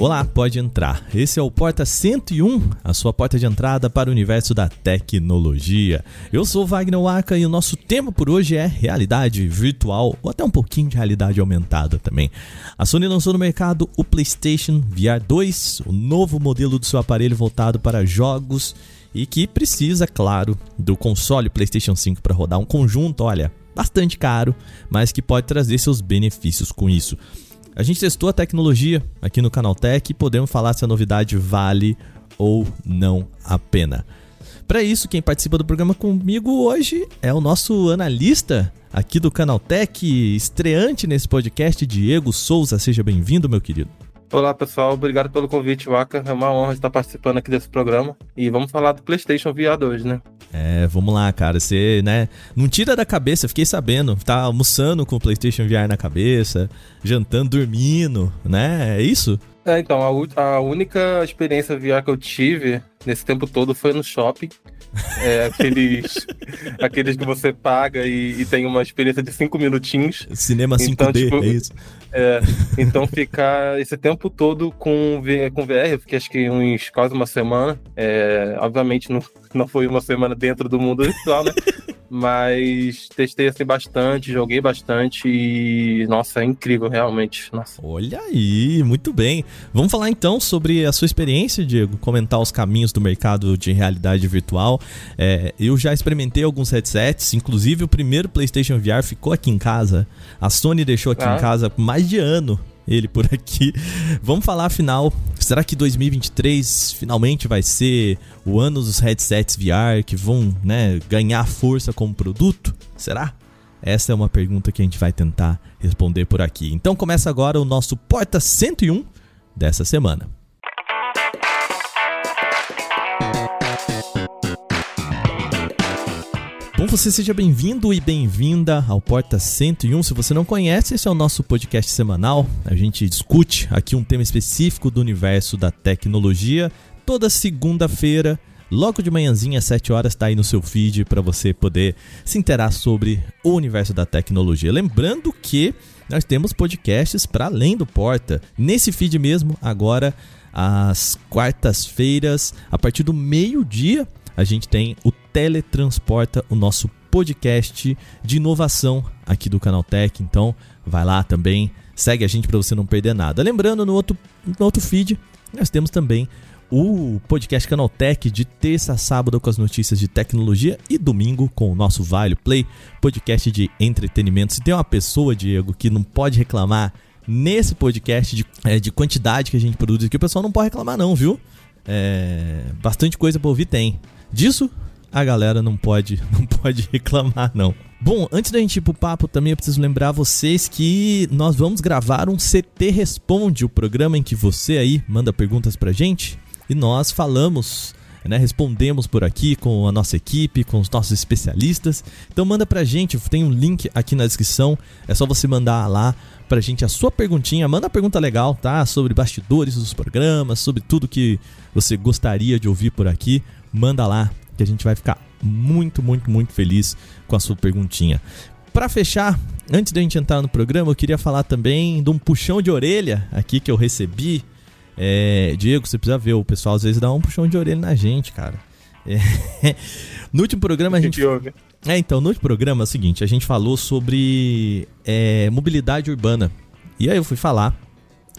Olá, pode entrar. Esse é o Porta 101, a sua porta de entrada para o universo da tecnologia. Eu sou Wagner Waka e o nosso tema por hoje é realidade virtual ou até um pouquinho de realidade aumentada também. A Sony lançou no mercado o PlayStation VR 2, o novo modelo do seu aparelho voltado para jogos e que precisa, claro, do console PlayStation 5 para rodar um conjunto, olha, bastante caro, mas que pode trazer seus benefícios com isso. A gente testou a tecnologia aqui no Canaltech e podemos falar se a novidade vale ou não a pena. Para isso, quem participa do programa comigo hoje é o nosso analista aqui do Canaltech, estreante nesse podcast, Diego Souza. Seja bem-vindo, meu querido. Olá pessoal, obrigado pelo convite, Waka. É uma honra estar participando aqui desse programa. E vamos falar do PlayStation VR 2, né? É, vamos lá, cara. Você, né? Não tira da cabeça, fiquei sabendo. Tá almoçando com o PlayStation VR na cabeça, jantando, dormindo, né? É isso? É, então, a, a única experiência VR que eu tive nesse tempo todo foi no shopping. É, aqueles, aqueles que você paga e, e, tem uma experiência de cinco minutinhos. Cinema 5D, então, tipo, é isso? É, então ficar esse tempo todo com, com VR, eu fiquei acho que uns quase uma semana. É, obviamente não, não foi uma semana dentro do mundo virtual, né? Mas testei assim bastante, joguei bastante e nossa, é incrível realmente. Nossa. Olha aí, muito bem. Vamos falar então sobre a sua experiência, Diego, comentar os caminhos do mercado de realidade virtual. É, eu já experimentei alguns headsets, inclusive o primeiro PlayStation VR ficou aqui em casa. A Sony deixou aqui ah. em casa por mais de ano ele por aqui. Vamos falar afinal, será que 2023 finalmente vai ser o ano dos headsets VR que vão, né, ganhar força como produto? Será? Essa é uma pergunta que a gente vai tentar responder por aqui. Então começa agora o nosso Porta 101 dessa semana. Bom, você seja bem-vindo e bem-vinda ao Porta 101. Se você não conhece, esse é o nosso podcast semanal. A gente discute aqui um tema específico do universo da tecnologia. Toda segunda-feira, logo de manhãzinha, às 7 horas, está aí no seu feed para você poder se interar sobre o universo da tecnologia. Lembrando que nós temos podcasts para além do Porta. Nesse feed mesmo, agora às quartas-feiras, a partir do meio-dia, a gente tem o Teletransporta, o nosso podcast de inovação aqui do Canal Tech. Então, vai lá também, segue a gente para você não perder nada. Lembrando, no outro, no outro feed, nós temos também o podcast Canaltech de terça a sábado com as notícias de tecnologia e domingo com o nosso Vale Play, podcast de entretenimento. Se tem uma pessoa, Diego, que não pode reclamar nesse podcast de, é, de quantidade que a gente produz aqui, o pessoal não pode reclamar não, viu? É, bastante coisa para ouvir tem. Disso, a galera não pode, não pode reclamar não. Bom, antes da gente ir pro papo, também eu preciso lembrar vocês que nós vamos gravar um CT Responde, o programa em que você aí manda perguntas pra gente e nós falamos, né, respondemos por aqui com a nossa equipe, com os nossos especialistas. Então manda pra gente, tem um link aqui na descrição, é só você mandar lá pra gente a sua perguntinha, manda uma pergunta legal, tá? Sobre bastidores dos programas, sobre tudo que você gostaria de ouvir por aqui manda lá que a gente vai ficar muito, muito, muito feliz com a sua perguntinha. Para fechar, antes da gente entrar no programa, eu queria falar também de um puxão de orelha aqui que eu recebi. É, Diego, você precisa ver, o pessoal às vezes dá um puxão de orelha na gente, cara. É, no último programa a gente. É, então, no último programa é o seguinte: a gente falou sobre é, mobilidade urbana. E aí eu fui falar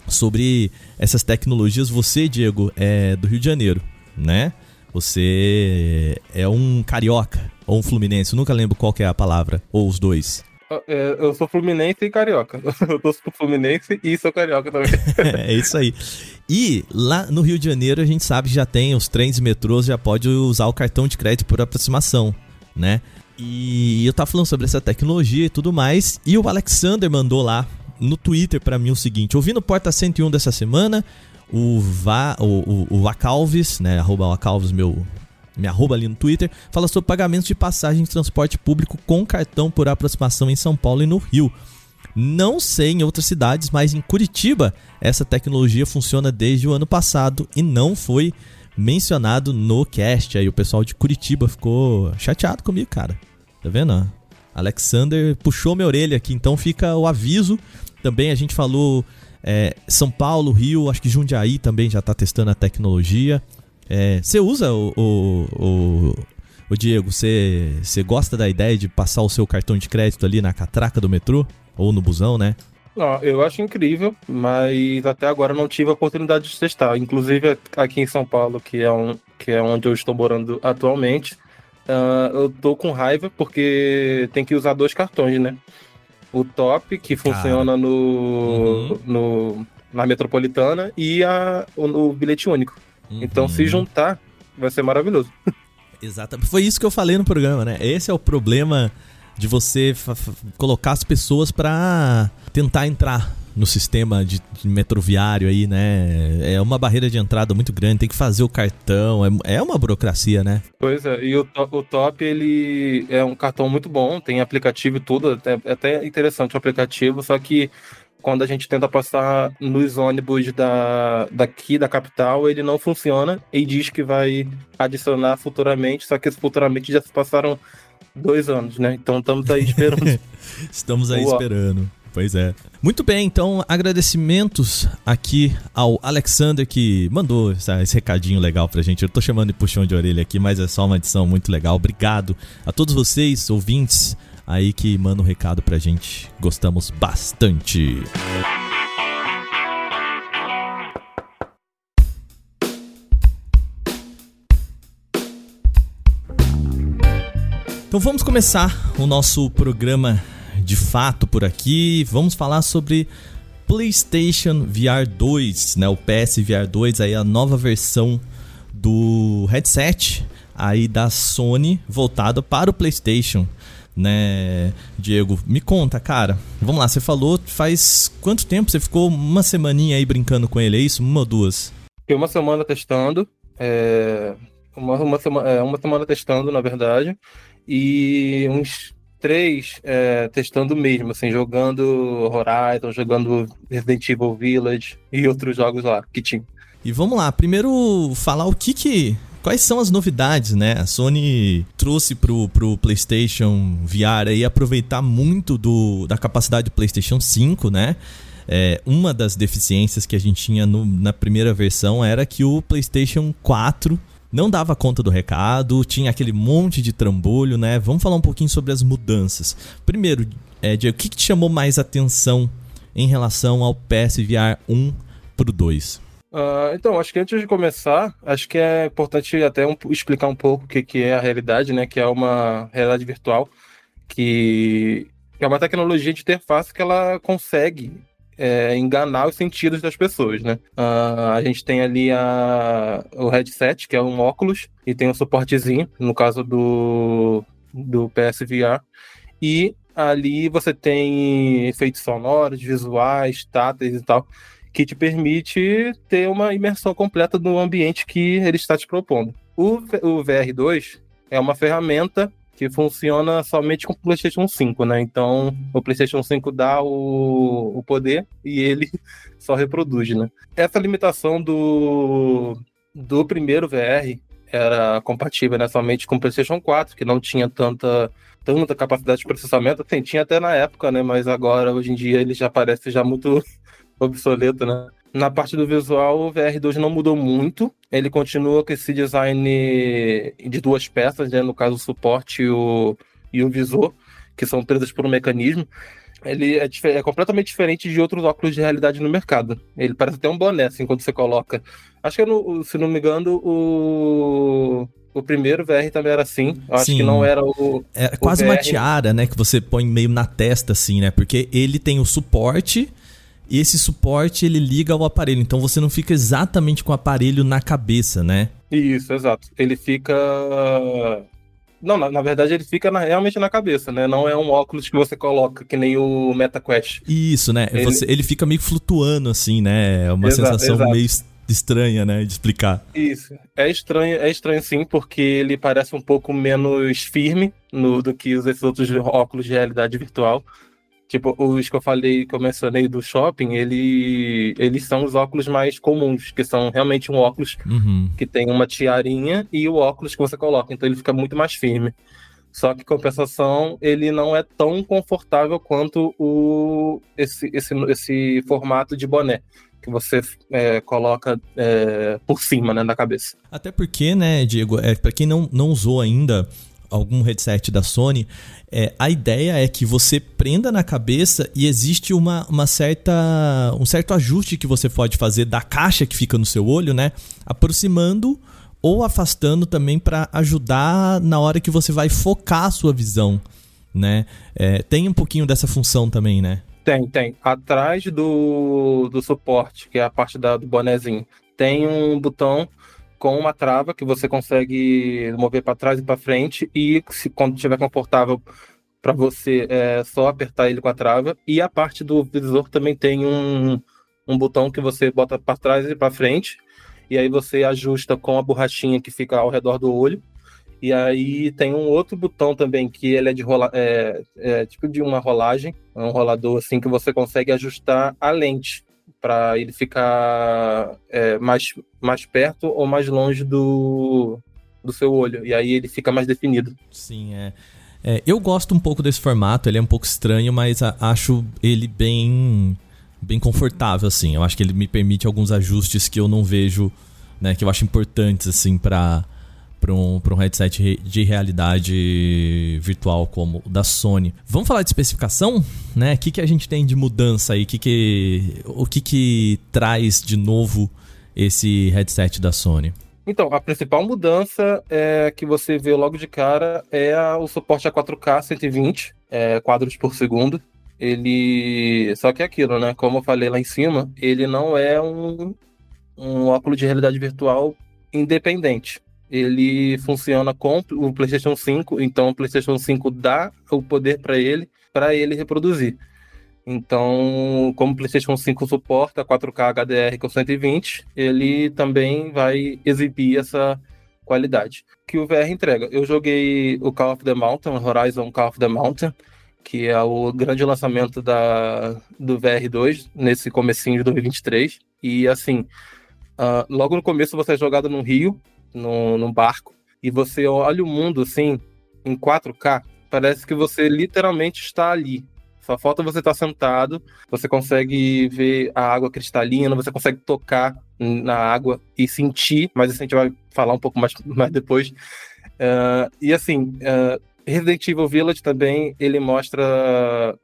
sobre essas tecnologias. Você, Diego, é do Rio de Janeiro, né? Você é um carioca ou um fluminense, eu nunca lembro qual é a palavra, ou os dois. É, eu sou fluminense e carioca. Eu tô fluminense e sou carioca também. é isso aí. E lá no Rio de Janeiro a gente sabe que já tem os trens e metrôs, já pode usar o cartão de crédito por aproximação, né? E eu tava falando sobre essa tecnologia e tudo mais, e o Alexander mandou lá no Twitter para mim o seguinte: ouvindo Porta 101 dessa semana, o, Va, o, o, o Acalves, né? Arroba Acalves, meu, me arroba ali no Twitter, fala sobre pagamentos de passagem de transporte público com cartão por aproximação em São Paulo e no Rio. Não sei em outras cidades, mas em Curitiba essa tecnologia funciona desde o ano passado e não foi mencionado no cast. Aí o pessoal de Curitiba ficou chateado comigo, cara. Tá vendo? Alexander puxou minha orelha aqui, então fica o aviso. Também a gente falou É, São Paulo, Rio, acho que Jundiaí também já está testando a tecnologia. É, você usa o, o, o, o Diego? Você, você gosta da ideia de passar o seu cartão de crédito ali na catraca do metrô? Ou no busão, né? Não, eu acho incrível, mas até agora não tive a oportunidade de testar. Inclusive aqui em São Paulo, que é, um, que é onde eu estou morando atualmente, uh, eu tô com raiva porque tem que usar dois cartões, né? O top, que funciona no, uhum. no, na metropolitana, e a, o, o bilhete único. Uhum. Então, se uhum. juntar, vai ser maravilhoso. Exato. Foi isso que eu falei no programa, né? Esse é o problema de você colocar as pessoas para tentar entrar no sistema de, de, metroviário aí, né? É uma barreira de entrada muito grande, tem que fazer o cartão, é, é uma burocracia, né? Pois é, e o, o Top, ele é um cartão muito bom, tem aplicativo e tudo, é até interessante o aplicativo, só que quando a gente tenta passar nos ônibus da, daqui da capital, ele não funciona e diz que vai adicionar futuramente, só que futuramente já se passaram dois anos, né? Então estamos aí esperando. estamos aí esperando. Pois é. Muito bem, então agradecimentos aqui ao Alexander que mandou esse recadinho legal pra gente. Eu tô chamando de puxão de orelha aqui, mas é só uma edição muito legal. Obrigado a todos vocês, ouvintes, aí que mandam um recado pra gente. Gostamos bastante. Então vamos começar o nosso programa de fato por aqui. Vamos falar sobre PlayStation VR 2, né? O PS VR 2 aí a nova versão do headset aí da Sony voltada para o PlayStation, né? Diego, me conta, cara. Vamos lá, você falou faz quanto tempo? Você ficou uma semaninha aí brincando com ele, é isso? Uma ou duas? Fiquei uma semana testando, é... uma, uma, semana, é, uma semana testando, na verdade e uns três é, testando mesmo, assim, jogando Horizon, jogando Resident Evil Village e outros jogos lá que tinha. E vamos lá, primeiro falar o que que. Quais são as novidades, né? A Sony trouxe pro, pro PlayStation VR aí aproveitar muito do, da capacidade do PlayStation 5, né? É, uma das deficiências que a gente tinha no, na primeira versão era que o PlayStation 4 não dava conta do recado, tinha aquele monte de trambolho, né? Vamos falar um pouquinho sobre as mudanças. Primeiro, é, Diego, o que, que te chamou mais atenção em relação ao PSVR 1 pro 2? Uh, então, acho que antes de começar, acho que é importante até um, explicar um pouco o que, que é a realidade, né? Que é uma realidade virtual, que é uma tecnologia de interface que ela consegue é, enganar os sentidos das pessoas, né? Uh, a gente tem ali a, o headset, que é um óculos, e tem um suportezinho, no caso do, do PSVR, e ali você tem efeitos sonoros, visuais, táteis e tal, que te permite ter uma imersão completa no ambiente que ele está te propondo. O, o VR2 é uma ferramenta que funciona somente com o PlayStation 5, né? Então, o PlayStation 5 dá o, o poder e ele só reproduz, né? Essa limitação do, do primeiro VR era compatível né, somente com o PlayStation 4, que não tinha tanta, tanta capacidade de processamento. Assim, tinha até na época, né? Mas agora, hoje em dia, ele já parece já muito obsoleto, né? Na parte do visual, o VR2 não mudou muito. Ele continua com esse design de duas peças, né? no caso o suporte e o, e o visor, que são presos por um mecanismo. Ele é, é, completamente diferente de outros óculos de realidade no mercado. Ele parece até um boné, assim, quando você coloca. Acho que, no, se não me engano, o, o primeiro VR também era assim. Eu acho Sim. que não era o. É quase VR... uma tiara, né? Que você põe meio na testa, assim, né? Porque ele tem o suporte e esse suporte ele liga ao aparelho, então você não fica exatamente com o aparelho na cabeça, né? Isso, exato. Ele fica não, na, na, verdade ele fica na, realmente na cabeça, né? Não é um óculos que você coloca, que nem o MetaQuest. Isso, né? Ele, você, ele fica meio flutuando, assim, né? É uma exato, sensação exato. meio estranha, né? De explicar. Isso. É estranho, é estranho sim, porque ele parece um pouco menos firme no, do que os esses outros óculos de realidade virtual. Tipo, os que eu falei, que eu mencionei do shopping, ele, eles são os óculos mais comuns, que são realmente um óculos uhum. que tem uma tiarinha e o óculos que você coloca. Então ele fica muito mais firme. Só que, compensação, ele não é tão confortável quanto o, esse, esse, esse formato de boné que você é, coloca é, por cima né, da cabeça. Até porque, né, Diego, é, para quem não, não usou ainda algum headset da Sony, é, a ideia é que você prenda na cabeça e existe uma, uma certa, um certo ajuste que você pode fazer da caixa que fica no seu olho, né? Aproximando ou afastando também para ajudar na hora que você vai focar a sua visão, né? É, tem um pouquinho dessa função também, né? Tem, tem. Atrás do, do suporte, que é a parte da, do bonezinho, tem um botão com uma trava que você consegue mover para trás e para frente e se quando estiver confortável para você é só apertar ele com a trava. E a parte do visor também tem um, um botão que você bota para trás e para frente. E aí você ajusta com a borrachinha que fica ao redor do olho. E aí tem um outro botão também que ele é de rola, é, é tipo de uma rolagem, um rolador assim que você consegue ajustar a lente para ele ficar é, mais, mais perto ou mais longe do, do seu olho. E aí ele fica mais definido. Sim, é. é eu gosto um pouco desse formato, ele é um pouco estranho, mas a, acho ele bem bem confortável assim. Eu acho que ele me permite alguns ajustes que eu não vejo, né, que eu acho importantes assim para para um, um headset de realidade virtual como o da Sony. Vamos falar de especificação? Né? O que, que a gente tem de mudança aí? Que que, o que, que traz de novo esse headset da Sony? Então, a principal mudança é que você vê logo de cara é o suporte a 4K 120 é, quadros por segundo. Ele. Só que é aquilo, né? Como eu falei lá em cima, ele não é um, um óculos de realidade virtual independente ele funciona com o PlayStation 5, então o PlayStation 5 dá o poder para ele, para ele reproduzir. Então, como o PlayStation 5 suporta 4K HDR com 120, ele também vai exibir essa qualidade que o VR entrega. Eu joguei o Call of the Mountain, Horizon Call of the Mountain, que é o grande lançamento da, do VR2 nesse comecinho de 2023. E assim, uh, logo no começo você é jogado no Rio, no, no barco e você olha o mundo assim, em 4K, parece que você literalmente está ali. Só falta você estar sentado, você consegue ver a água cristalina, você consegue tocar na água e sentir, mas isso a gente vai falar um pouco mais, mais depois. Uh, e assim, uh, Resident Evil Village também, ele mostra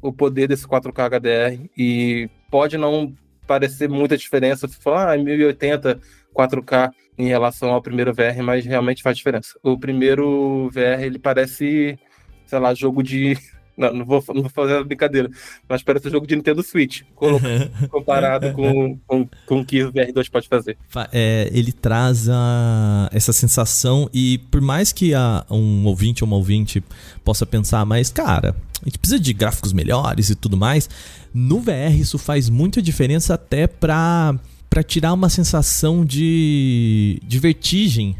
o poder desse 4K HDR e pode não parecer muita diferença, se falar, ah, 1080 4K em relação ao primeiro VR, mas realmente faz diferença. O primeiro VR, ele parece, sei lá, jogo de. Não, não vou, não vou fazer a brincadeira, mas parece um jogo de Nintendo Switch, comparado com, com, com o que o VR2 pode fazer. É, ele traz a, essa sensação, e por mais que a, um ouvinte ou uma ouvinte possa pensar, mas cara, a gente precisa de gráficos melhores e tudo mais, no VR isso faz muita diferença até para para tirar uma sensação de, de vertigem,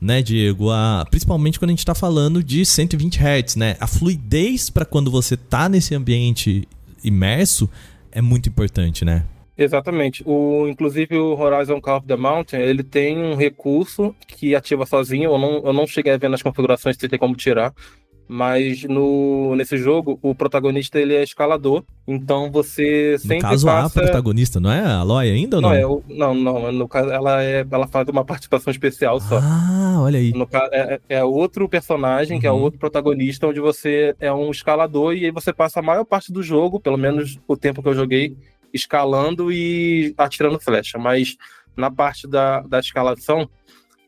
né, Diego? A, principalmente quando a gente está falando de 120 Hz, né? A fluidez para quando você tá nesse ambiente imerso é muito importante, né? Exatamente. O, inclusive o Horizon Call of the Mountain, ele tem um recurso que ativa sozinho. Eu não, eu não cheguei a ver nas configurações se tem como tirar, mas no, nesse jogo o protagonista ele é escalador, então você sempre no caso passa... a protagonista, não é a Aloy ainda ou não? Não, é o... não, não, no caso ela é ela faz uma participação especial só. Ah, olha aí. No caso é, é outro personagem, uhum. que é outro protagonista onde você é um escalador e aí você passa a maior parte do jogo, pelo menos o tempo que eu joguei, escalando e atirando flecha, mas na parte da, da escalação,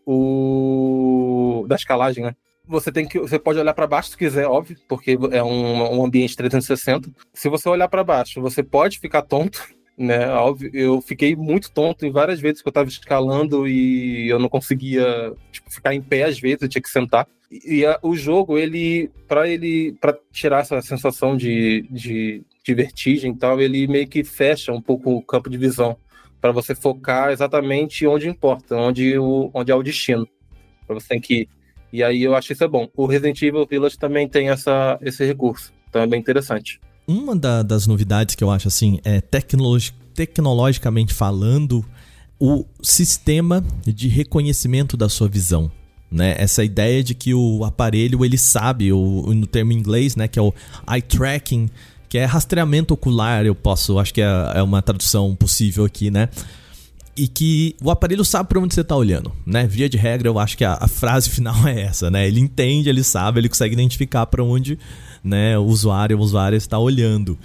o da escalagem, né? Você tem que você pode olhar para baixo se quiser, óbvio, porque é um, um ambiente 360. Se você olhar para baixo, você pode ficar tonto, né? Óbvio, eu fiquei muito tonto em várias vezes que eu estava escalando e eu não conseguia tipo, ficar em pé às vezes, eu tinha que sentar. E, e a, o jogo, ele para ele para tirar essa sensação de, de, de vertigem e tal, ele meio que fecha um pouco o campo de visão para você focar exatamente onde importa, onde o onde é o destino. Para você tem que e aí eu acho isso é bom. O Resident Evil Village também tem essa, esse recurso. Então é bem interessante. Uma da, das novidades que eu acho assim é tecnologi tecnologicamente falando, o sistema de reconhecimento da sua visão. né? Essa ideia de que o aparelho ele sabe, o, no termo em inglês, né, que é o eye tracking, que é rastreamento ocular, eu posso, acho que é, é uma tradução possível aqui, né? E que o aparelho sabe para onde você está olhando, né? Via de regra, eu acho que a, a, frase final é essa, né? Ele entende, ele sabe, ele consegue identificar para onde, né, o usuário, o usuário está olhando.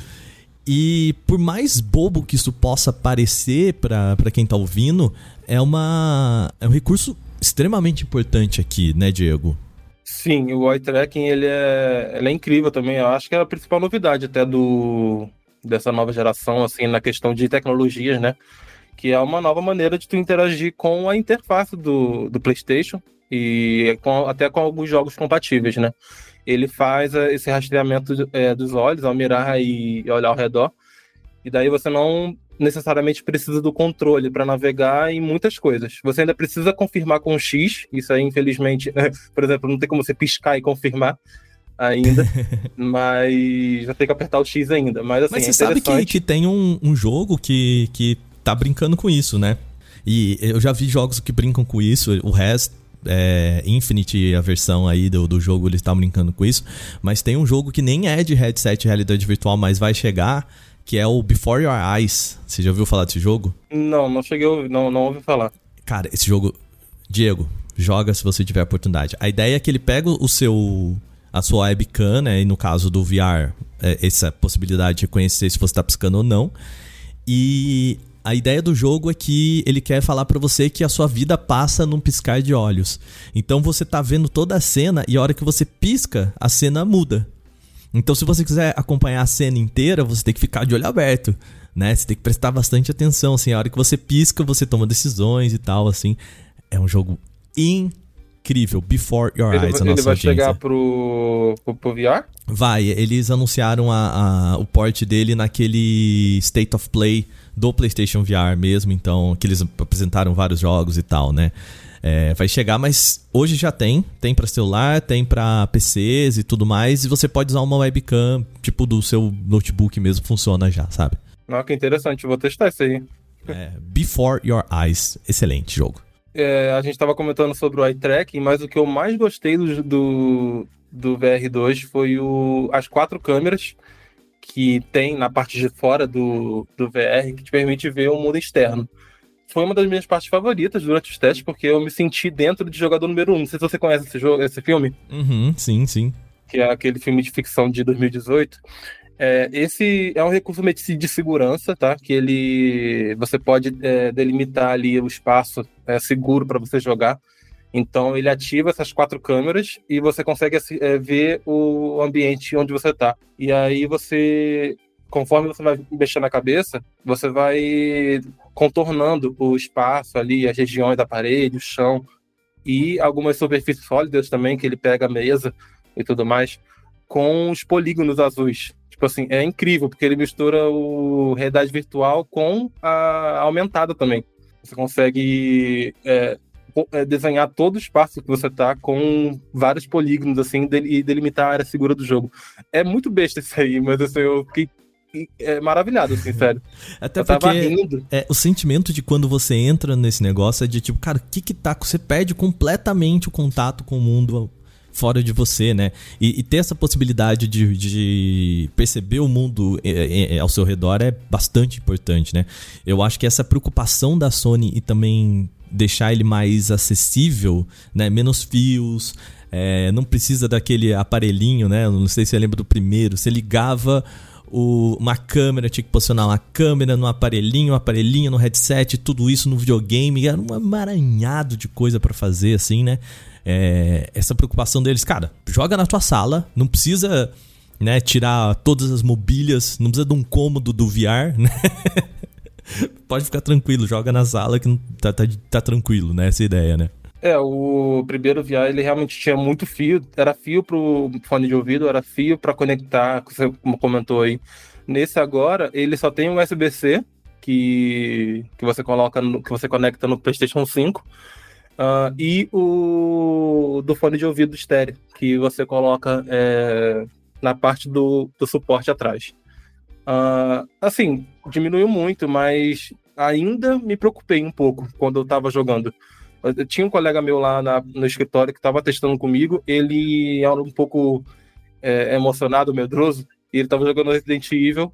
E por mais bobo que isso possa parecer para quem está ouvindo, é uma é um recurso extremamente importante aqui, né, Diego? Sim, o eye tracking ele é, ele é incrível também. Eu acho que é a principal novidade até do dessa nova geração, assim, na questão de tecnologias, né? Que é uma nova maneira de tu interagir com a interface do, do PlayStation e com, até com alguns jogos compatíveis, né? Ele faz eh, esse rastreamento é, dos olhos ao mirar e olhar ao redor. E daí você não necessariamente precisa do controle para navegar em muitas coisas. Você ainda precisa confirmar com o X, isso aí, infelizmente, por exemplo, não tem como você piscar e confirmar ainda, mas vai ter que apertar o X ainda. Mas, assim, mas você é sabe que, que tem um, um jogo que, que tá brincando com isso, né? E eu já vi jogos que brincam com isso, o Rest é, Infinite, a versão aí do, do jogo, eles estão brincando com isso. Mas tem um jogo que nem é de headset realidade virtual, mas vai chegar, que é o Before Your Eyes. Você já ouviu falar desse jogo? Não, não cheguei, a, não, não ouvi falar. Cara, esse jogo, Diego, joga se você tiver oportunidade. A ideia é que ele pega o seu a sua webcam, né, e no caso do VR, é, essa possibilidade de reconhecer se você está piscando ou não. E a ideia do jogo é que ele quer falar para você que a sua vida passa num piscar de olhos. Então você tá vendo toda a cena e a hora que você pisca, a cena muda. Então, se você quiser acompanhar a cena inteira, você tem que ficar de olho aberto, né? Você tem que prestar bastante atenção, assim, a hora que você pisca, você toma decisões e tal, assim. É um jogo incrível. Before Your ele, Eyes, a ele nossa vai audiência. chegar pro, pro, pro VR? Vai, eles anunciaram a, a, o port dele naquele State of Play do PlayStation VR mesmo, então, que eles apresentaram vários jogos e tal, né? É, vai chegar, mas hoje já tem. Tem para celular, tem para PCs e tudo mais. E você pode usar uma webcam, tipo do seu notebook mesmo, funciona já, sabe? Ah, que interessante. Vou testar isso aí. É, Before Your Eyes. Excelente jogo. É, a gente estava comentando sobre o eye tracking, mas o que eu mais gostei do, do, do VR2 foi o, as quatro câmeras que tem na parte de fora do, do VR que te permite ver o mundo externo foi uma das minhas partes favoritas durante os testes, porque eu me senti dentro de jogador número um. Não sei se você conhece esse, jogo, esse filme. Uhum, sim, sim. Que é aquele filme de ficção de 2018. É, esse é um recurso de segurança, tá? Que ele você pode é, delimitar ali o espaço é, seguro para você jogar. Então ele ativa essas quatro câmeras e você consegue é, ver o ambiente onde você está. E aí você conforme você vai mexendo a cabeça, você vai contornando o espaço ali, as regiões da parede, o chão e algumas superfícies sólidas também, que ele pega a mesa e tudo mais, com os polígonos azuis. Tipo assim, é incrível, porque ele mistura o realidade virtual com a aumentada também. Você consegue é desenhar todo o espaço que você está com vários polígonos, assim, e delimitar a área segura do jogo. É muito besta isso aí, mas assim, eu fiquei é, maravilhado, assim, sério. Até eu porque é, o sentimento de quando você entra nesse negócio é de tipo, cara, o que que tá. Você perde completamente o contato com o mundo fora de você, né? E, e ter essa possibilidade de, de perceber o mundo é, é, é, ao seu redor é bastante importante, né? Eu acho que essa preocupação da Sony e também deixar ele mais acessível, né? Menos fios. É, não precisa daquele aparelhinho, né? Não sei se você lembra do primeiro. Você ligava o, uma câmera, tinha que posicionar uma câmera no aparelhinho, um aparelhinho no headset, tudo isso no videogame, era um amaranhado de coisa para fazer, assim, né? É, essa preocupação deles, cara, joga na tua sala, não precisa né, tirar todas as mobílias, não precisa de um cômodo do VR, né? Pode ficar tranquilo, joga na sala que tá, tá, tá tranquilo, né? Essa é ideia, né? É, o primeiro VR ele realmente tinha muito fio, era fio pro fone de ouvido, era fio para conectar, você comentou aí. Nesse agora, ele só tem um USB-C que, que você coloca no, que você conecta no PlayStation 5. Uh, ah, e o do fone de ouvido estéreo, que você coloca é, na parte do, do suporte atrás. Uh, assim, diminuiu muito, mas ainda me preocupei um pouco quando eu estava jogando Eu tinha um colega meu lá na, no escritório que estava testando comigo, ele era um pouco é, emocionado, medroso, e ele estava jogando Resident Evil,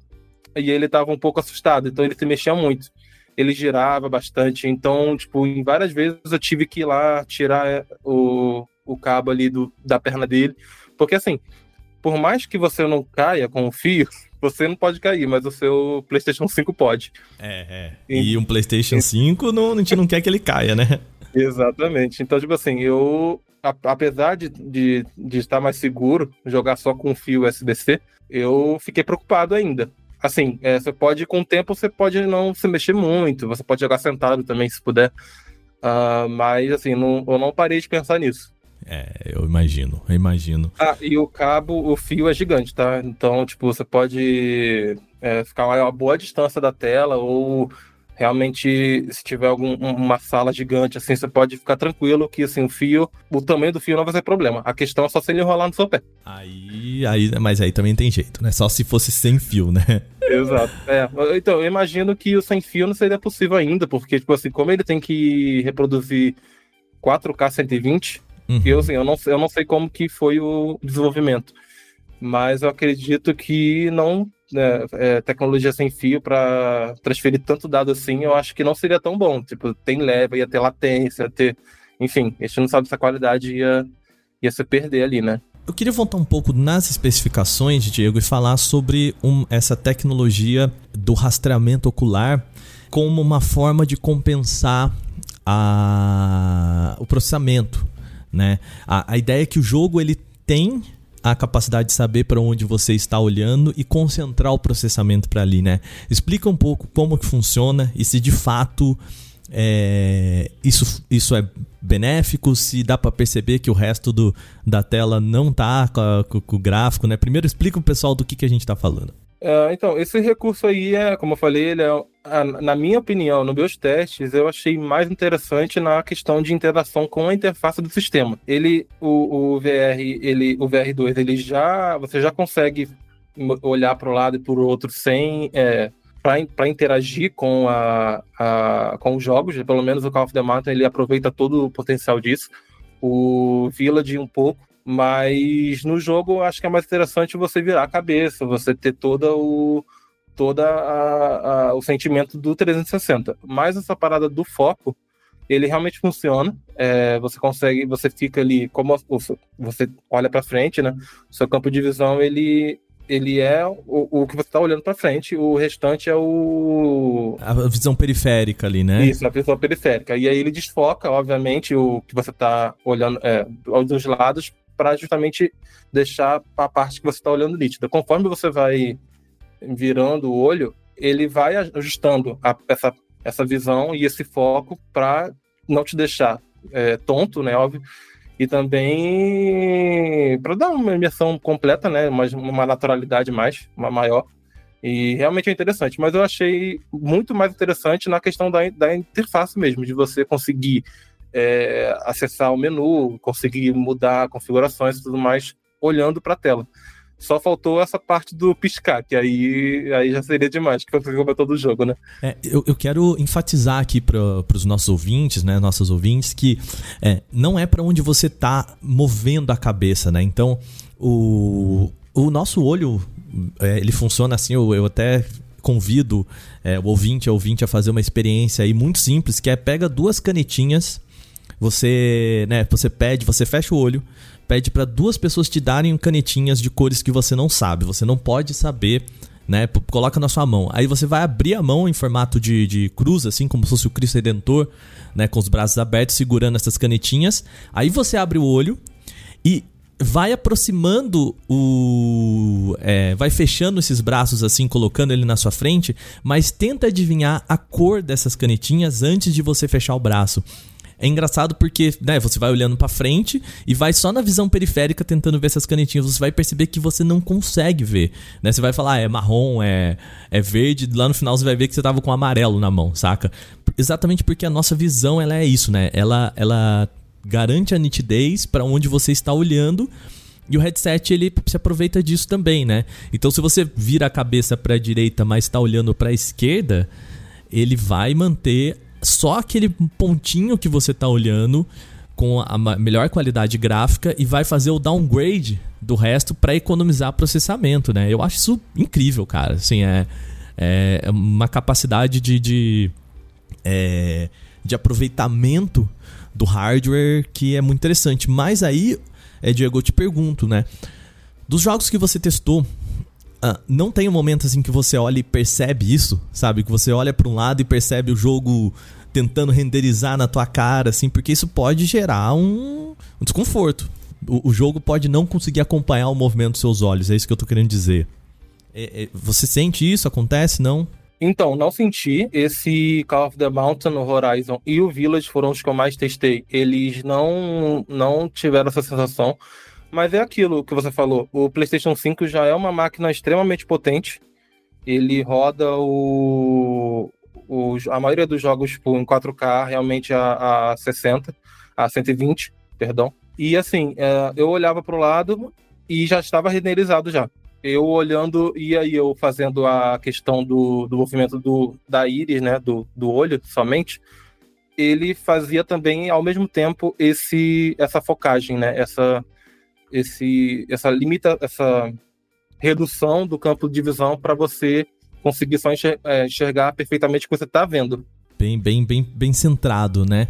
e ele estava um pouco assustado, então ele se mexia muito. Ele girava bastante, então, tipo, em várias vezes eu tive que ir lá tirar é, o, o cabo ali do, da perna dele, porque assim, por mais que você não caia com o fio, você não pode cair, mas o seu PlayStation 5 pode. É, é. E, e um PlayStation 5 não, a gente não quer que ele caia, né? Exatamente. Então, tipo assim, eu, apesar de, de, de estar mais seguro, jogar só com fio USB-C, eu fiquei preocupado ainda. Assim, é, você pode, com o tempo, você pode não se mexer muito, você pode jogar sentado também, se puder. Uh, mas, assim, não, eu não parei de pensar nisso. É, eu imagino, eu imagino. Ah, e o cabo, o fio é gigante, tá? Então, tipo, você pode é, ficar a uma boa distância da tela ou realmente se tiver alguma sala gigante assim, você pode ficar tranquilo que assim o fio, o tamanho do fio não vai ser problema. A questão é só se ele enrolar no seu pé. Aí, aí, mas aí também tem jeito, né? Só se fosse sem fio, né? Exato. É, então, eu imagino que o sem fio não seria possível ainda, porque tipo assim, como ele tem que reproduzir 4K 120, Uhum. Eu, assim, eu, não, eu não sei como que foi o desenvolvimento, mas eu acredito que não né, é, tecnologia sem fio para transferir tanto dado assim, eu acho que não seria tão bom. Tipo, tem leva, ia ter latência, ia ter. Enfim, a gente não sabe se a qualidade ia, ia se perder ali, né? Eu queria voltar um pouco nas especificações, Diego, e falar sobre um, essa tecnologia do rastreamento ocular como uma forma de compensar a, o processamento né? A, a ideia é que o jogo ele tem a capacidade de saber para onde você está olhando e concentrar o processamento para ali, né? Explica um pouco como que funciona e se de fato é, isso, isso é benéfico, se dá para perceber que o resto do, da tela não tá com, com, o gráfico, né? Primeiro explica o pessoal do que, que a gente está falando. É, então, esse recurso aí é, como eu falei, ele é, na minha opinião, nos meus testes, eu achei mais interessante na questão de interação com a interface do sistema. Ele, o, o VR, ele, o VR2, ele já, você já consegue olhar para um lado e para o outro sem é, para interagir com, a, a, com os jogos. Pelo menos o Call of the Mountain ele aproveita todo o potencial disso. O Village um pouco mas no jogo eu acho que é mais interessante você virar a cabeça, você ter toda o toda a, a, o sentimento do 360. Mas essa parada do foco, ele realmente funciona. É, você consegue, você fica ali como você olha para frente, né? O seu campo de visão ele ele é o, o que você está olhando para frente, o restante é o. A visão periférica ali, né? Isso, a visão periférica. E aí ele desfoca, obviamente, o que você está olhando é, dos lados para justamente deixar a parte que você está olhando nítida. Conforme você vai virando o olho, ele vai ajustando a, essa, essa visão e esse foco para não te deixar é, tonto, né? Óbvio. E também para dar uma imersão completa, né? Uma, uma naturalidade mais, uma maior. E realmente é interessante. Mas eu achei muito mais interessante na questão da, da interface mesmo, de você conseguir é, acessar o menu, conseguir mudar configurações e tudo mais, olhando para a tela. Só faltou essa parte do piscar, que aí, aí já seria demais, que foi o todo o jogo, né? É, eu, eu quero enfatizar aqui para os nossos ouvintes, né, nossos ouvintes, que é, não é para onde você tá movendo a cabeça, né? Então, o, o nosso olho, é, ele funciona assim, eu, eu até convido é, o ouvinte, a ouvinte a fazer uma experiência aí muito simples, que é pega duas canetinhas você, né, você pede, você fecha o olho, pede para duas pessoas te darem canetinhas de cores que você não sabe, você não pode saber, né? Coloca na sua mão. Aí você vai abrir a mão em formato de, de cruz, assim como se fosse o Cristo Redentor, né, com os braços abertos, segurando essas canetinhas. Aí você abre o olho e vai aproximando o. É, vai fechando esses braços assim, colocando ele na sua frente, mas tenta adivinhar a cor dessas canetinhas antes de você fechar o braço. É engraçado porque, né, você vai olhando para frente e vai só na visão periférica tentando ver essas canetinhas. Você vai perceber que você não consegue ver, né? Você vai falar, ah, é marrom, é, é verde, lá no final você vai ver que você tava com amarelo na mão, saca? Exatamente porque a nossa visão, ela é isso, né? Ela, ela garante a nitidez para onde você está olhando. E o headset ele se aproveita disso também, né? Então se você vira a cabeça para a direita, mas está olhando para a esquerda, ele vai manter só aquele pontinho que você tá olhando com a melhor qualidade gráfica e vai fazer o downgrade do resto para economizar processamento, né? Eu acho isso incrível, cara. Assim, é, é uma capacidade de, de, é, de aproveitamento do hardware que é muito interessante. Mas aí, é, Diego, eu te pergunto, né? Dos jogos que você testou, ah, não tem um momento assim que você olha e percebe isso, sabe? Que você olha para um lado e percebe o jogo tentando renderizar na tua cara, assim, porque isso pode gerar um, um desconforto. O, o, jogo pode não conseguir acompanhar o movimento dos seus olhos, é isso que eu tô querendo dizer. É, é, você sente isso? Acontece, não? Então, não senti. Esse Call of the Mountain, o Horizon e o Village foram os que eu mais testei. Eles não, não tiveram essa sensação. Mas é aquilo que você falou. O PlayStation 5 já é uma máquina extremamente potente. Ele roda o, os, a maioria dos jogos em 4K realmente a, a 60, a 120, perdão. E assim, é, eu olhava para o lado e já estava renderizado já. Eu olhando, e aí eu fazendo a questão do, do movimento do, da íris, né, do, do olho somente, ele fazia também ao mesmo tempo esse essa focagem, né, essa esse essa limita essa redução do campo de visão para você conseguir só é, enxergar perfeitamente o que você está vendo. Bem, bem, bem, bem centrado, né?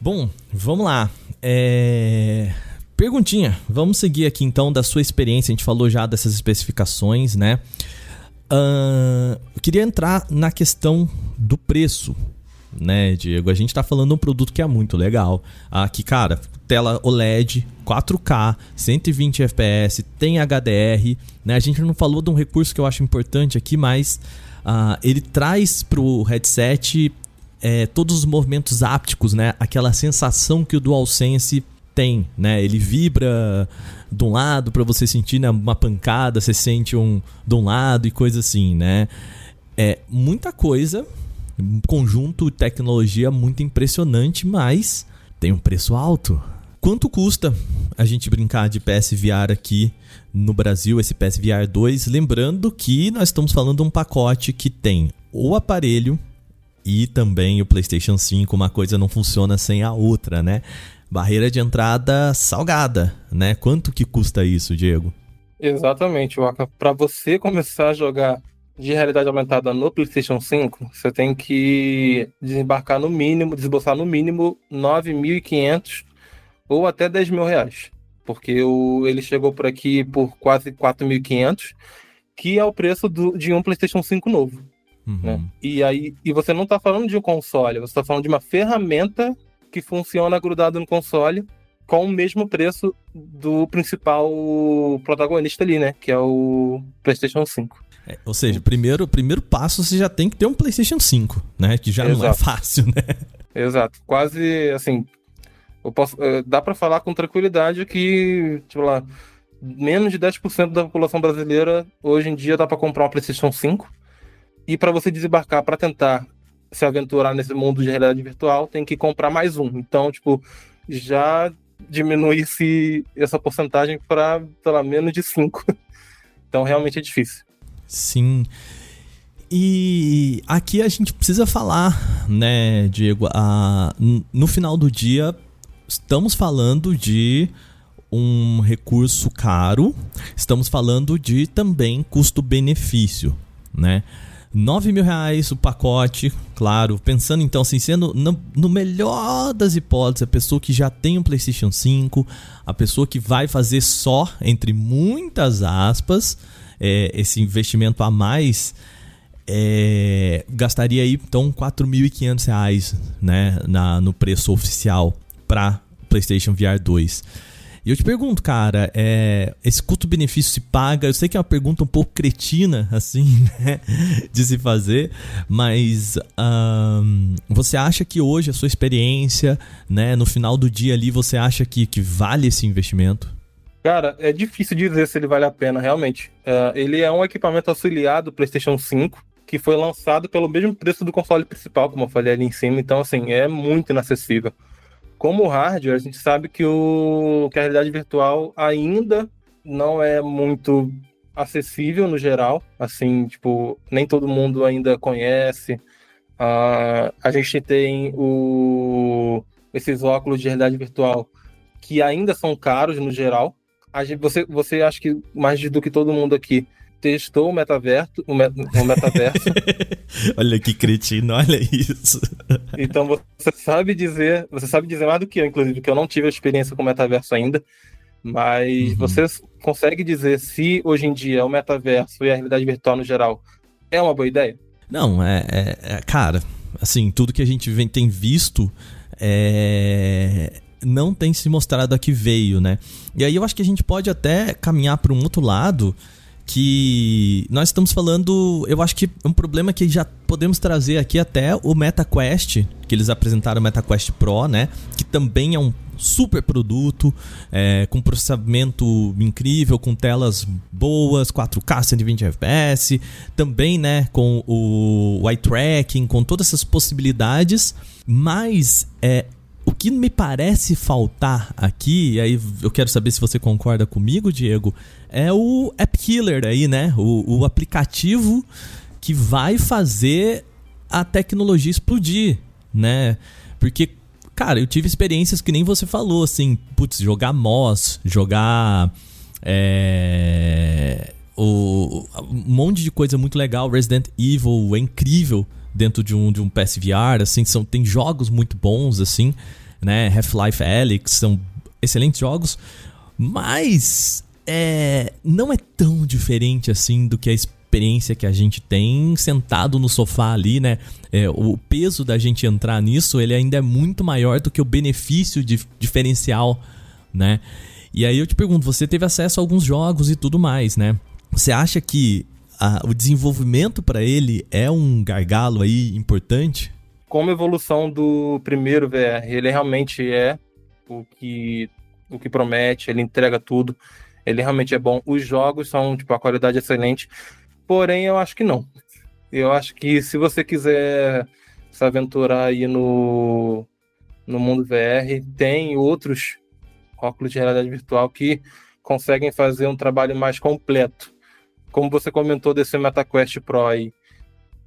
Bom, vamos lá. É... Perguntinha, vamos seguir aqui então da sua experiência. A gente falou já dessas especificações, né? Uh, eu queria entrar na questão do preço, né, Diego? A gente tá falando de um produto que é muito legal. Aqui, cara, tela OLED, 4K, 120 FPS, tem HDR, né? A gente não falou de um recurso que eu acho importante aqui, mas uh, ele traz pro headset é, todos os movimentos ápticos, né? Aquela sensação que o DualSense tem, né? Ele vibra de um lado para você sentir né, uma pancada, você sente um de um lado e coisa assim, né? É muita coisa, um conjunto de tecnologia muito impressionante, mas tem um preço alto, Quanto custa a gente brincar de PSVR aqui no Brasil, esse PSVR 2? Lembrando que nós estamos falando de um pacote que tem o aparelho e também o PlayStation 5. Uma coisa não funciona sem a outra, né? Barreira de entrada salgada, né? Quanto que custa isso, Diego? Exatamente, Waka. Para você começar a jogar de realidade aumentada no PlayStation 5, você tem que desembarcar no mínimo, desembolsar no mínimo 9.500 ou até 10 mil reais. Porque o, ele chegou por aqui por quase 4.500, que é o preço do, de um PlayStation 5 novo. Uhum. Né? E aí e você não está falando de um console, você está falando de uma ferramenta que funciona grudado no console com o mesmo preço do principal protagonista ali, né? Que é o PlayStation 5. É, ou seja, primeiro, primeiro passo você já tem que ter um PlayStation 5, né? Que já Exato. não é fácil, né? Exato. Quase assim, eu posso, uh, dá para falar com tranquilidade que, tipo lá, menos de 10% da população brasileira hoje em dia dá para comprar uma PlayStation 5. E para você desembarcar para tentar se aventurar nesse mundo de realidade virtual, tem que comprar mais um. Então, tipo, já diminui esse, essa porcentagem para, lá, menos de 5. Então, realmente é difícil. Sim. E aqui a gente precisa falar, né, Diego? A, no final do dia, estamos falando de um recurso caro, estamos falando de também custo-benefício, né? 9 mil reais o pacote, claro. Pensando então assim, sendo no, no, melhor das hipóteses, a pessoa que já tem um PlayStation 5, a pessoa que vai fazer só, entre muitas aspas, é, esse investimento a mais, é, gastaria aí então 4.500 reais né, na, no preço oficial para PlayStation VR 2. E eu te pergunto, cara, é, esse custo-benefício se paga? Eu sei que é uma pergunta um pouco cretina, assim, né, de se fazer, mas um, você acha que hoje a sua experiência, né, no final do dia ali, você acha que, que vale esse investimento? Cara, é difícil dizer se ele vale a pena, realmente. É, ele é um equipamento auxiliar do PlayStation 5, que foi lançado pelo mesmo preço do console principal, como eu falei ali em cima, então, assim, é muito inacessível como hardware, a gente sabe que, o, que a realidade virtual ainda não é muito acessível no geral. Assim, tipo, nem todo mundo ainda conhece Uh, a gente tem o, esses óculos de realidade virtual que ainda são caros no geral. Gente, você, você acha que mais do que todo mundo aqui testou o metaverso, o, me, o metaverso. olha que cretino, olha isso. então você sabe dizer, você sabe dizer mais do que eu, inclusive, porque eu não tive a experiência com o metaverso ainda. Mas uhum. você consegue dizer se hoje em dia o metaverso e a realidade virtual no geral é uma boa ideia? Não, é, é, é cara, assim, tudo que a gente vem, tem visto é, não tem se mostrado a que veio, né? E aí eu acho que a gente pode até caminhar para um outro lado que nós estamos falando, eu acho que é um problema que já podemos trazer aqui até o MetaQuest, que eles apresentaram o MetaQuest Pro, né? Que também é um super produto, é, com processamento incrível, com telas boas, 4K, 120 FPS, também, né, com o eye tracking, com todas essas possibilidades, mas é, o que me parece faltar aqui, e aí eu quero saber se você concorda comigo, Diego, é o App Killer aí, né? O, o aplicativo que vai fazer a tecnologia explodir, né? Porque, cara, eu tive experiências que nem você falou, assim, putz, jogar Moss, jogar. É, o, um monte de coisa muito legal. Resident Evil é incrível dentro de um, de um PSVR, assim, são, tem jogos muito bons, assim né? Half-Life Alyx, são excelentes jogos, mas é, não é tão diferente assim do que a experiência que a gente tem sentado no sofá ali, né? É, o peso da gente entrar nisso, ele ainda é muito maior do que o benefício de, diferencial, né? E aí eu te pergunto, você teve acesso a alguns jogos e tudo mais, né? Você acha que a, o desenvolvimento para ele é um gargalo aí importante? Como evolução do primeiro VR, ele realmente é o que o que promete, ele entrega tudo, ele realmente é bom. Os jogos são, tipo, a qualidade é excelente, porém eu acho que não. Eu acho que se você quiser se aventurar aí no, no mundo VR, tem outros óculos de realidade virtual que conseguem fazer um trabalho mais completo. Como você comentou desse MetaQuest Pro aí,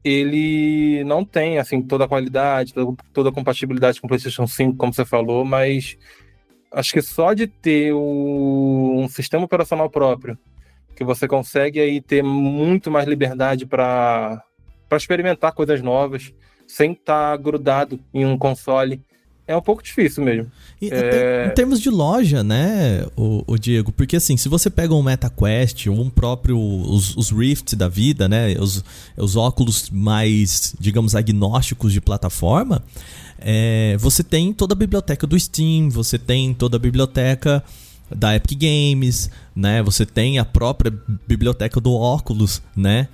ele não tem assim toda a qualidade, toda a compatibilidade com o PlayStation 5, como você falou, mas acho que só de ter o, um sistema operacional próprio, que você consegue aí ter muito mais liberdade para experimentar coisas novas, sem estar tá grudado em um console é um pouco difícil mesmo. E, é... Em termos de loja, né, o, o, Diego? Porque assim, se você pega um MetaQuest ou um próprio, os, os Rift da vida, né, os, os óculos mais, digamos, agnósticos de plataforma, é, você tem toda a biblioteca do Steam, você tem toda a biblioteca da Epic Games, né, você tem a própria biblioteca do óculos, né,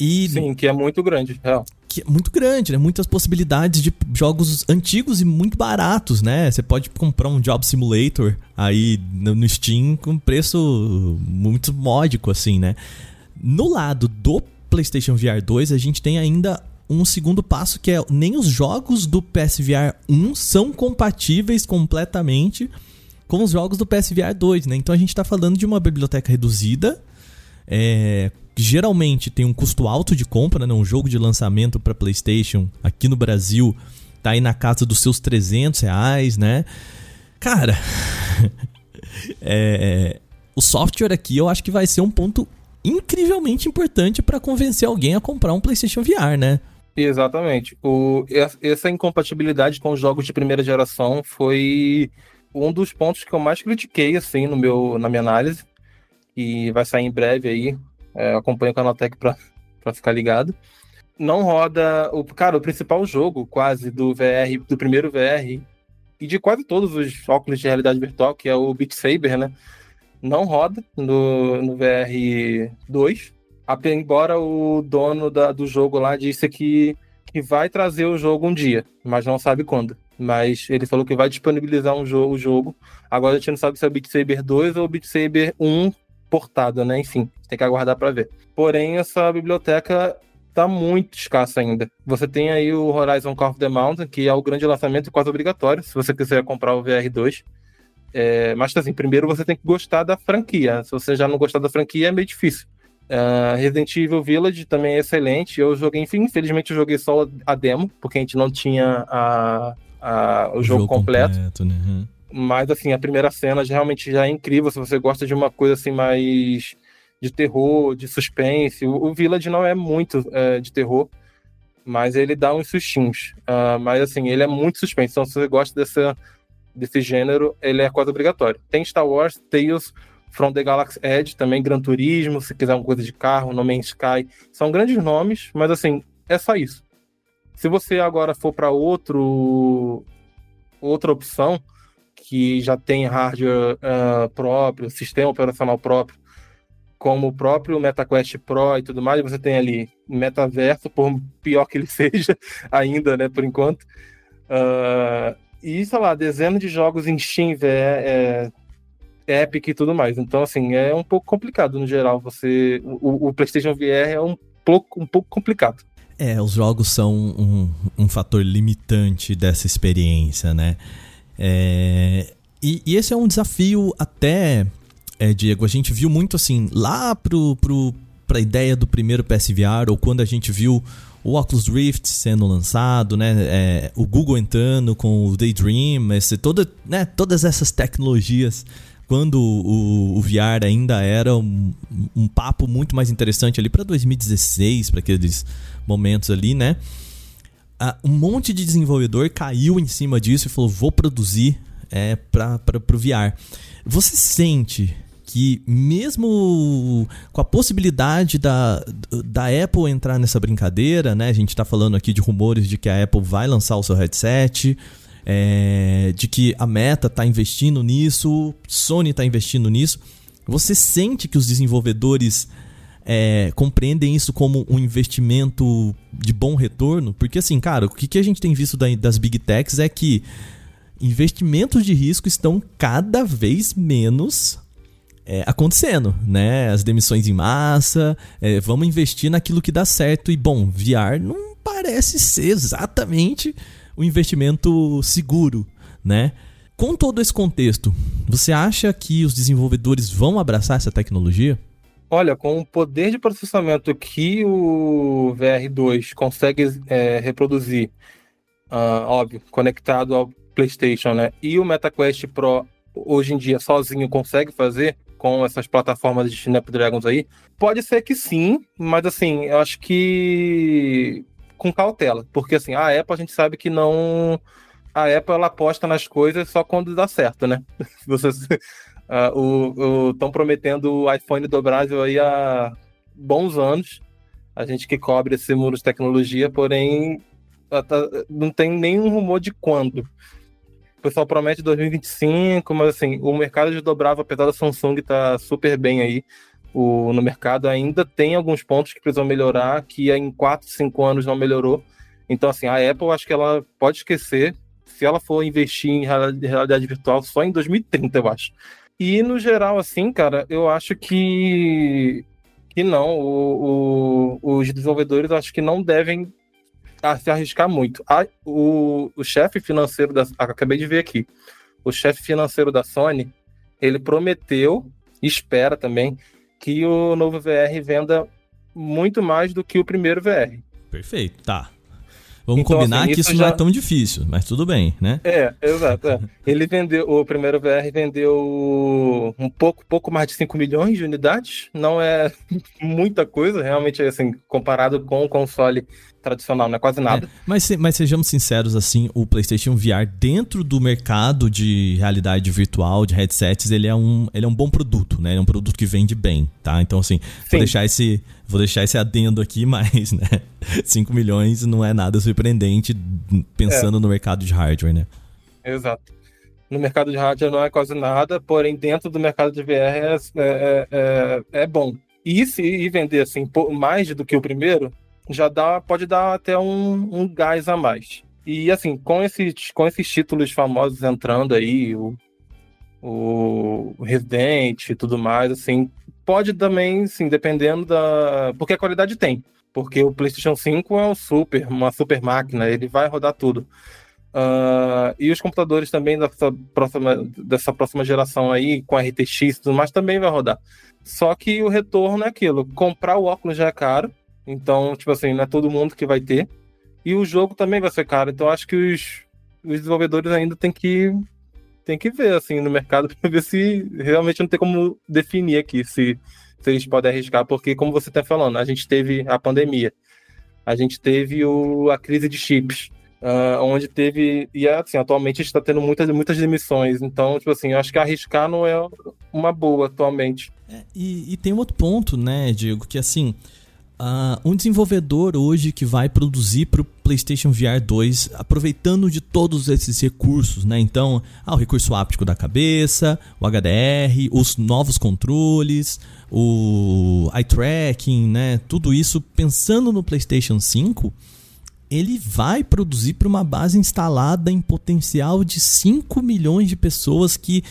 e... Sim, que é muito grande, real que é muito grande, né? Muitas possibilidades de jogos antigos e muito baratos, né? Você pode comprar um Job Simulator aí no Steam com preço muito módico, assim, né? No lado do PlayStation VR 2, a gente tem ainda um segundo passo que é nem os jogos do PSVR 1 são compatíveis completamente com os jogos do PSVR 2, né? Então a gente está falando de uma biblioteca reduzida, é, geralmente tem um custo alto de compra, né? Um jogo de lançamento para PlayStation aqui no Brasil tá aí na casa dos seus 300 reais, né? Cara, é, o software aqui eu acho que vai ser um ponto incrivelmente importante para convencer alguém a comprar um PlayStation VR, né? Exatamente. O, essa incompatibilidade com os jogos de primeira geração foi um dos pontos que eu mais critiquei assim no meu na minha análise e vai sair em breve aí é, acompanho o Canaltech pra, pra ficar ligado. Não roda. O, cara, o principal jogo quase do VR, do primeiro VR, e de quase todos os óculos de realidade virtual, que é o Beat Saber, né? Não roda no, no VR 2. Embora o dono da, do jogo lá disse que, que vai trazer o jogo um dia, mas não sabe quando. Mas ele falou que vai disponibilizar um jogo, o jogo. Agora a gente não sabe se é o Beat Saber 2 ou o Beat Saber 1 portada, né? Enfim, tem que aguardar para ver. Porém, essa biblioteca tá muito escassa ainda. Você tem aí o Horizon Call of the Mountain, que é o grande lançamento quase obrigatório, se você quiser comprar o VR2. É, mas assim, primeiro você tem que gostar da franquia. Se você já não gostar da franquia, é meio difícil. Uh, Resident Evil Village também é excelente. Eu joguei, infelizmente, eu joguei só a demo, porque a gente não tinha a, a o, o, jogo, jogo completo. completo né? Uhum. Mas, assim, a primeira cena realmente já é incrível. Se você gosta de uma coisa assim mais de terror, de suspense. O, o Village não é muito é, de terror, mas ele dá uns sustinhos. Uh, mas, assim, ele é muito suspense. Então, se você gosta dessa, desse gênero, ele é quase obrigatório. Tem Star Wars, Tales From the Galaxy Edge, também Gran Turismo, se quiser uma coisa de carro, No Man's Sky. São grandes nomes, mas assim, é só isso. Se você agora for para outro outra opção que já tem hardware uh, próprio, sistema operacional próprio, como o próprio MetaQuest Pro e tudo mais, você tem ali metaverso, por pior que ele seja ainda, né, por enquanto. Uh, e, sei lá, dezenas de jogos em Steam, é, Epic e tudo mais. Então, assim, é um pouco complicado no geral. Você. O, o PlayStation VR é um pouco, um pouco complicado. É, os jogos são um, um fator limitante dessa experiência, né? É, e, e, esse é um desafio até, é, Diego, a gente viu muito assim, lá pro, pro, pra ideia do primeiro PSVR, ou quando a gente viu o Oculus Rift sendo lançado, né? É, o Google entrando com o Daydream, esse, toda, né? todas essas tecnologias quando o, o VR ainda era um, um papo muito mais interessante ali para 2016, para aqueles momentos ali, né? Uh, um monte de desenvolvedor caiu em cima disso e falou: vou produzir é, para o VR. Você sente que, mesmo com a possibilidade da, da Apple entrar nessa brincadeira, né? A gente está falando aqui de rumores de que a Apple vai lançar o seu headset é, de que a Meta está investindo nisso, Sony está investindo nisso. Você sente que os desenvolvedores é, compreendem isso como um investimento de bom retorno? Porque assim, cara, o que, que a gente tem visto das big techs é que investimentos de risco estão cada vez menos é, acontecendo, né? As demissões em massa, é, vamos investir naquilo que dá certo. E bom, VR não parece ser exatamente o investimento seguro, né? Com todo esse contexto, você acha que os desenvolvedores vão abraçar essa tecnologia? Olha, com o poder de processamento que o VR2 consegue é, reproduzir, uh, óbvio, conectado ao PlayStation, né? E o MetaQuest Pro hoje em dia sozinho consegue fazer com essas plataformas de Snapdragons aí, pode ser que sim, mas assim, eu acho que com cautela, porque assim, a Apple a gente sabe que não a Apple ela aposta nas coisas só quando dá certo, né? Vocês uh, estão prometendo o iPhone do Brasil aí há bons anos. A gente que cobre esse muro de tecnologia, porém tá, não tem nenhum rumor de quando. O pessoal promete 2025, mas assim, o mercado de dobrável, apesar da Samsung tá super bem aí, o, no mercado ainda tem alguns pontos que precisam melhorar, que em 4, 5 anos não melhorou. Então, assim, a Apple, acho que ela pode esquecer se ela for investir em realidade virtual só em 2030, eu acho. E, no geral, assim, cara, eu acho que, que não. O, o, os desenvolvedores, acho que não devem se arriscar muito. A, o, o chefe financeiro da... Acabei de ver aqui. O chefe financeiro da Sony, ele prometeu, espera também, que o novo VR venda muito mais do que o primeiro VR. Perfeito, tá. Vamos então, combinar assim, que isso já... não é tão difícil, mas tudo bem, né? É, exato. É. Ele vendeu, o primeiro VR vendeu um pouco, pouco mais de 5 milhões de unidades. Não é muita coisa, realmente, assim, comparado com o console tradicional, não é quase nada. É, mas, mas sejamos sinceros, assim, o PlayStation VR dentro do mercado de realidade virtual, de headsets, ele é um, ele é um bom produto, né? Ele é um produto que vende bem, tá? Então, assim, vou deixar esse vou deixar esse adendo aqui, mas, né? 5 milhões não é nada surpreendente pensando é. no mercado de hardware, né? Exato. No mercado de hardware não é quase nada, porém dentro do mercado de VR é, é, é, é bom. E se vender assim mais do que o primeiro, já dá, pode dar até um, um gás a mais. E assim, com esses, com esses títulos famosos entrando aí, o, o Resident e tudo mais, assim, pode também, sim, dependendo da. Porque a qualidade tem. Porque o PlayStation 5 é um super, uma super máquina, ele vai rodar tudo. Uh, e os computadores também dessa próxima, dessa próxima geração aí, com RTX e tudo mais, também vai rodar. Só que o retorno é aquilo: comprar o óculos já é caro, então, tipo assim, não é todo mundo que vai ter. E o jogo também vai ser caro, então acho que os, os desenvolvedores ainda tem que, tem que ver assim no mercado para ver se realmente não tem como definir aqui se, se eles podem arriscar, porque, como você está falando, a gente teve a pandemia, a gente teve o, a crise de chips. Uh, onde teve. E assim, atualmente está tendo muitas, muitas demissões. Então, tipo assim, eu acho que arriscar não é uma boa atualmente. É, e, e, tem um outro ponto, né, Diego, que assim. Uh, um desenvolvedor hoje que vai produzir para o PlayStation VR 2, aproveitando de todos esses recursos, né? Então, ah, o recurso áptico da cabeça, o HDR, os novos controles, o eye tracking, né? Tudo isso pensando no PlayStation 5, ele vai produzir para uma base instalada em potencial de 5 milhões de pessoas que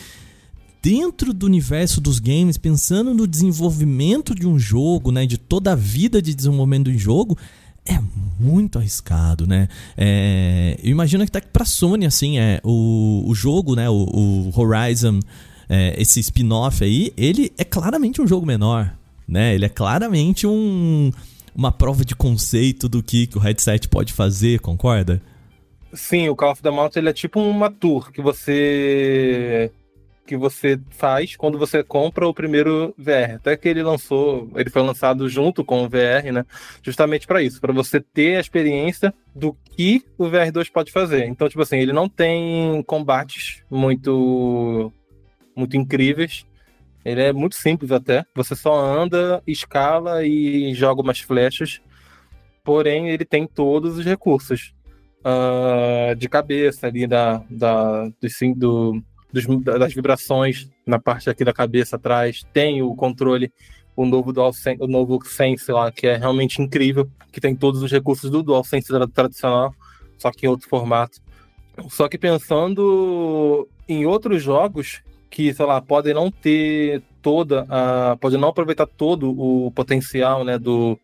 dentro do universo dos games, pensando no desenvolvimento de um jogo, né, de toda a vida de desenvolvimento de um jogo, é muito arriscado, né? É, eu imagino que tá para Sony assim, é o, o jogo, né, o, o Horizon, é, esse spin-off aí, ele é claramente um jogo menor, né? Ele é claramente um uma prova de conceito do que, que o headset pode fazer, concorda? Sim, o Call of the Mountain ele é tipo uma tour que você que você faz quando você compra o primeiro VR. Até que ele lançou, ele foi lançado junto com o VR, né? Justamente para isso, para você ter a experiência do que o VR2 pode fazer. Então, tipo assim, ele não tem combates muito muito incríveis. Ele é muito simples até. Você só anda, escala e joga umas flechas. Porém, ele tem todos os recursos uh, de cabeça ali da, da, do, do, dos, das vibrações na parte aqui da cabeça atrás, tem o controle, o novo DualSense, o novo Sense lá, que é realmente incrível, que tem todos os recursos do DualSense tradicional, só que em outro formato. Só que pensando em outros jogos que, sei lá, podem não ter toda a. podem não aproveitar todo o potencial, né, do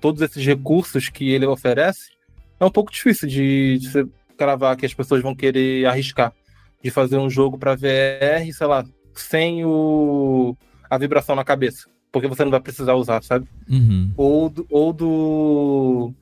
todos esses recursos que ele oferece, é um pouco difícil de, de você cravar que as pessoas vão querer arriscar de fazer um jogo para VR, sei lá, sem o, a vibração na cabeça. Porque você não vai precisar usar, sabe? Uhum. Ou, do, ou do,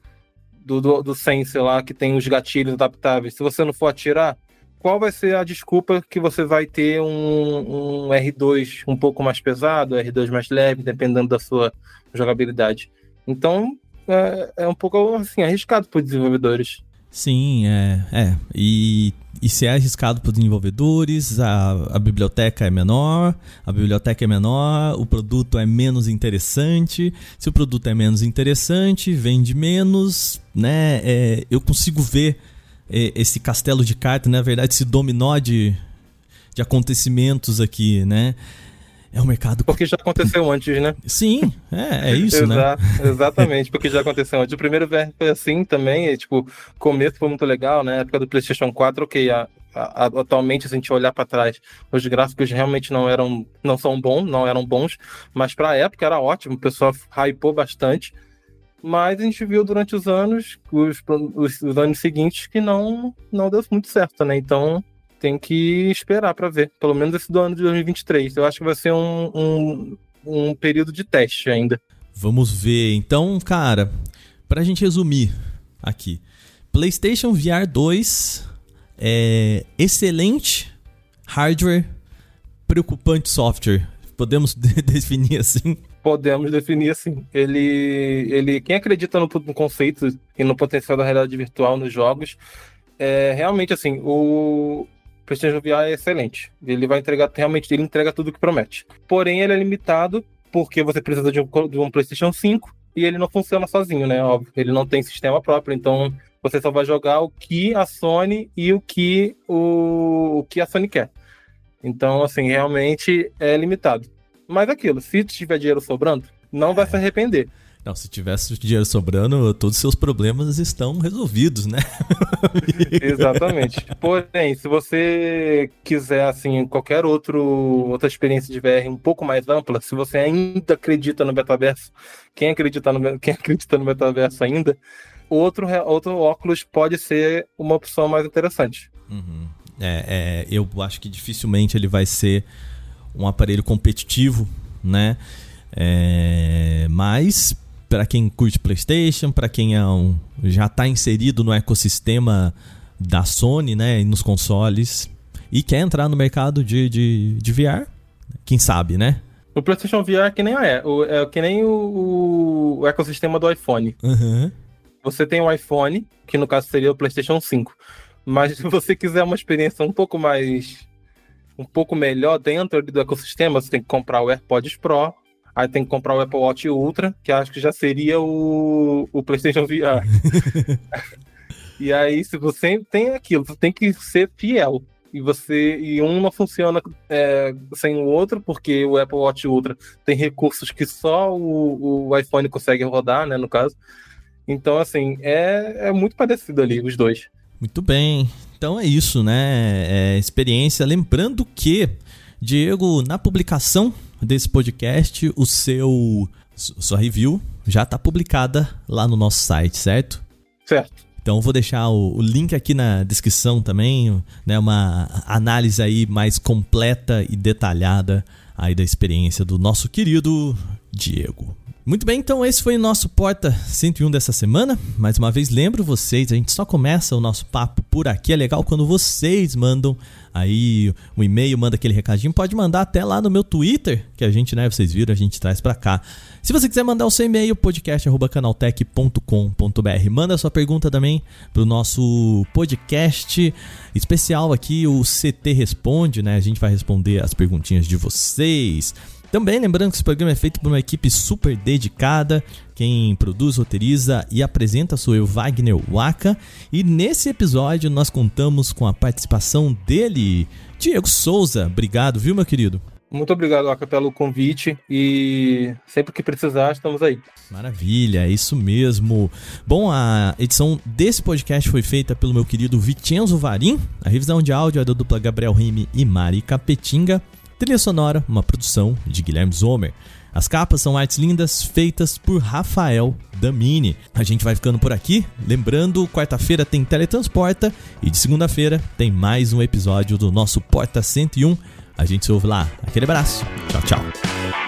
do, do, do Sense lá, que tem os gatilhos adaptáveis. Se você não for atirar, qual vai ser a desculpa que você vai ter um, um R2 um pouco mais pesado, R2 mais leve, dependendo da sua jogabilidade? Então, é, é um pouco assim, arriscado para os desenvolvedores. Sim, é. é. E, se é arriscado para os desenvolvedores, a, a biblioteca é menor, a biblioteca é menor, o produto é menos interessante. Se o produto é menos interessante, vende menos, né? É, eu consigo ver é, esse castelo de cartas, na verdade, esse dominó de, de acontecimentos aqui, né? É um mercado. Porque já aconteceu antes, né? Sim, é, é isso, né? Exatamente, porque já aconteceu antes. O primeiro VR foi assim também, e, tipo, o começo foi muito legal, né? Na época do PlayStation 4, ok, a, a, atualmente, se a gente olhar para trás, os gráficos realmente não eram, não são bons, não eram bons, mas para a época era ótimo, o pessoal hypou bastante. Mas a gente viu durante os anos, os, os, os anos seguintes, que não, não deu muito certo, né? Então, tem que esperar para ver. Pelo menos esse do ano de 2023. Eu acho que vai ser um, um, um período de teste ainda. Vamos ver. Então, cara, pra gente resumir aqui. PlayStation VR 2 é excelente hardware, preocupante software. Podemos definir assim? Podemos definir assim. Ele, ele, quem acredita no, no conceito e no potencial da realidade virtual nos jogos, é realmente assim, o, PlayStation VR é excelente. Ele vai entregar, realmente, ele entrega tudo que promete. Porém, ele é limitado porque você precisa de um, de um PlayStation 5 e ele não funciona sozinho, né? Óbvio. Ele não tem sistema próprio, então você só vai jogar o que a Sony e o que, o, o que a Sony quer. Então, assim, realmente é limitado. Mas aquilo, se tiver dinheiro sobrando, não vai se arrepender. Não, se tivesse dinheiro sobrando, todos os seus problemas estão resolvidos, né? Exatamente. Porém, se você quiser, assim, qualquer outro, outra experiência de VR um pouco mais ampla, se você ainda acredita no metaverso, quem acredita no, quem acredita no metaverso ainda, outro, outro óculos pode ser uma opção mais interessante. Uhum. É, é, eu acho que dificilmente ele vai ser um aparelho competitivo, né? É, mas para quem curte PlayStation, para quem é um, já está inserido no ecossistema da Sony, né, nos consoles e quer entrar no mercado de, de, de VR, quem sabe, né? O PlayStation VR é que nem, é, o, é que nem o, o ecossistema do iPhone. Uhum. Você tem um iPhone, que no caso seria o PlayStation 5. Mas se você quiser uma experiência um pouco mais. um pouco melhor dentro do ecossistema, você tem que comprar o AirPods Pro. Aí tem que comprar o Apple Watch Ultra, que acho que já seria o, o PlayStation VR. e aí, se você tem aquilo, você tem que ser fiel e você e um não funciona é, sem o outro, porque o Apple Watch Ultra tem recursos que só o, o iPhone consegue rodar, né, no caso. Então, assim, é, é muito parecido ali, os dois. Muito bem. Então é isso, né? É experiência. Lembrando que, Diego, na publicação desse podcast, o seu sua review já está publicada lá no nosso site, certo? Certo. Então vou deixar o, o, link aqui na descrição também, né, uma análise aí mais completa e detalhada aí da experiência do nosso querido Diego. Muito bem, então esse foi o nosso Porta 101 dessa semana. Mais uma vez lembro vocês, a gente só começa o nosso papo por aqui. É legal quando vocês mandam aí um e-mail, manda aquele recadinho. Pode mandar até lá no meu Twitter, que a gente, né, vocês viram, a gente traz para cá. Se você quiser mandar o seu e-mail, podcast@canaltech.com.br. Manda sua pergunta também pro nosso podcast especial aqui, o CT Responde, né? A gente vai responder as perguntinhas de vocês. Também lembrando que esse programa é feito por uma equipe super dedicada. Quem produz, roteiriza e apresenta sou eu, Wagner Waka. E nesse episódio nós contamos com a participação dele, Diego Souza. Obrigado, viu, meu querido? Muito obrigado, Waka, pelo convite e sempre que precisar, estamos aí. Maravilha, é isso mesmo. Bom, a edição desse podcast foi feita pelo meu querido Vicenzo Varim. A revisão de áudio é da dupla Gabriel Rime e Mari Capetinga. Trilha sonora, uma produção de Guilherme Zomer. As capas são artes lindas feitas por Rafael Damini. A gente vai ficando por aqui. Lembrando, quarta-feira tem Teletransporta e de segunda-feira tem mais um episódio do nosso Porta 101. A gente se ouve lá. Aquele abraço. Tchau, tchau.